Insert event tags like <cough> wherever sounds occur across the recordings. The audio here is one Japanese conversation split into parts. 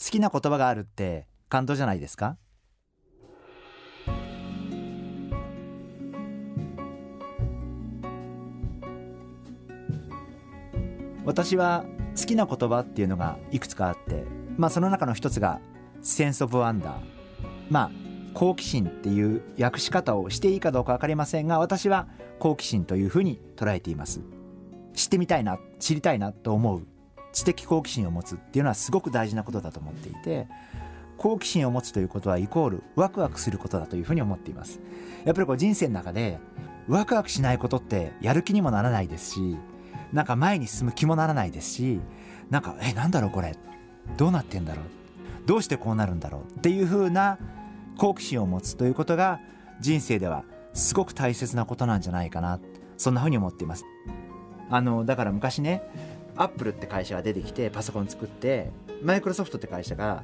好きな言葉があるって感動じゃないですか？私は好きな言葉っていうのがいくつかあってまあその中の一つが「センス・オブ・ワンダー」まあ好奇心っていう訳し方をしていいかどうか分かりませんが私は好奇心というふうに捉えています。知ってみたいな知りたいなと思う。知的好奇心を持つっていうのはすごく大事なことだと思っていて好奇心を持つということはイコールワクワクすることだというふうに思っています。やっぱりこう人生の中でワクワクしないことってやる気にもならないですしなんか前に進む気もならないですしなんかえなんだろうこれどうなってんだろうどうしてこうなるんだろうっていうふうな好奇心を持つということが人生ではすごく大切なことなんじゃないかなそんなふうに思っています。あのだから昔ねアップルって会社が出てきてパソコン作ってマイクロソフトって会社が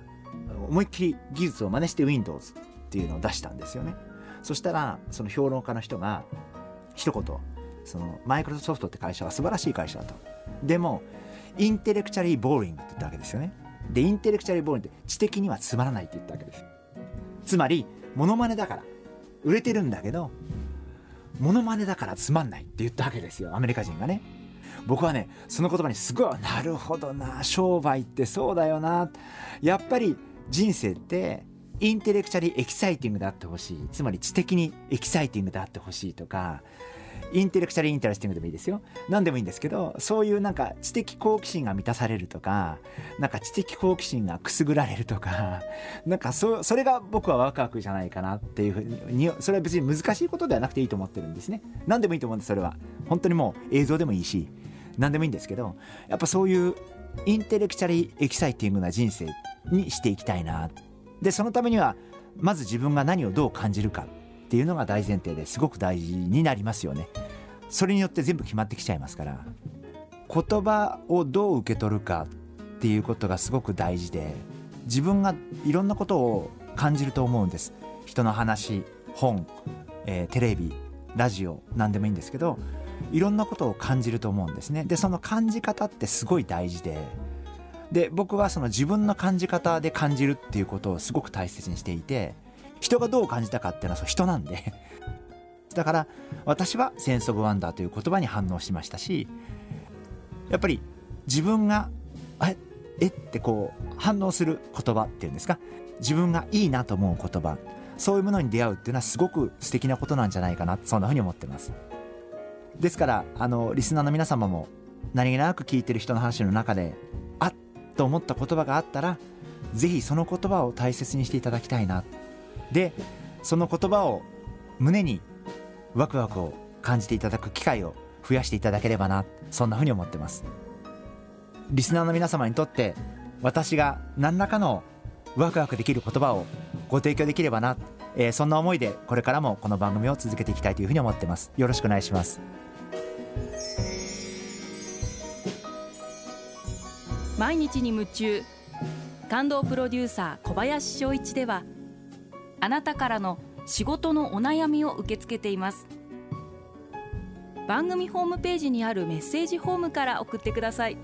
思いっきり技術を真似して Windows っていうのを出したんですよね。そしたらその評論家の人が一言そのマイクロソフトって会社は素晴らしい会社だと。でもインテレクチャリーボーリングって言ったわけですよね。でインテレクチャリーボーリングって知的にはつまらないって言ったわけです。つまりモノマネだから売れてるんだけどモノマネだからつまんないって言ったわけですよアメリカ人がね。僕はねその言葉にすごいなるほどな商売ってそうだよな。やっぱり人生って intellectually exciting であってほしい。つまり知的にエキサイティングであってほしいとか intellectually interesting でもいいですよ。何でもいいんですけどそういうなんか知的好奇心が満たされるとかなんか知的好奇心がくすぐられるとか <laughs> なんかそそれが僕はワクワクじゃないかなっていうふうにそれは別に難しいことではなくていいと思ってるんですね。何でもいいと思うんですそれは。本当にもう映像でもいいし何でもいいんですけどやっぱそういう intellectually exciting な人生にしていきたいな。でそのためにはまず自分が何をどう感じるかっていうのが大前提ですごく大事になりますよね。それによって全部決まってきちゃいますから言葉をどう受け取るかっていうことがすごく大事で自分がいろんなことを感じると思うんです。人の話本、えー、テレビラジオ何でもいいんですけどいろんなことを感じると思うんですね。でその感じ方ってすごい大事でで僕はその自分の感じ方で感じるっていうことをすごく大切にしていて人がどう感じたかっていうのはそう人なんで。<laughs> だから私はセンス・オブ・ワンダーという言葉に反応しましたしやっぱり自分がええってこう反応する言葉っていうんですか？自分がいいなと思う言葉そういうものに出会うっていうのはすごく素敵なことなんじゃないかなそんなふうに思ってます。ですからあのリスナーの皆様も何気なく聞いてる人の話の中であっと思った言葉があったらぜひその言葉を大切にしていただきたいな。でその言葉を胸にワクワクを感じていただく機会を増やしていただければなそんなふうに思ってます。リスナーの皆様にとって私が何らかのワクワクできる言葉をご提供できればな、えー、そんな思いでこれからもこの番組を続けていきたいというふうに思ってます。よろしくお願いします。毎日に夢中。感動プロデューサー小林翔一ではあなたからの仕事のお悩みを受け付けています。番組ホームページにあるメッセージフォームから送ってください。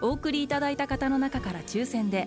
お送りいただいた方の中から抽選で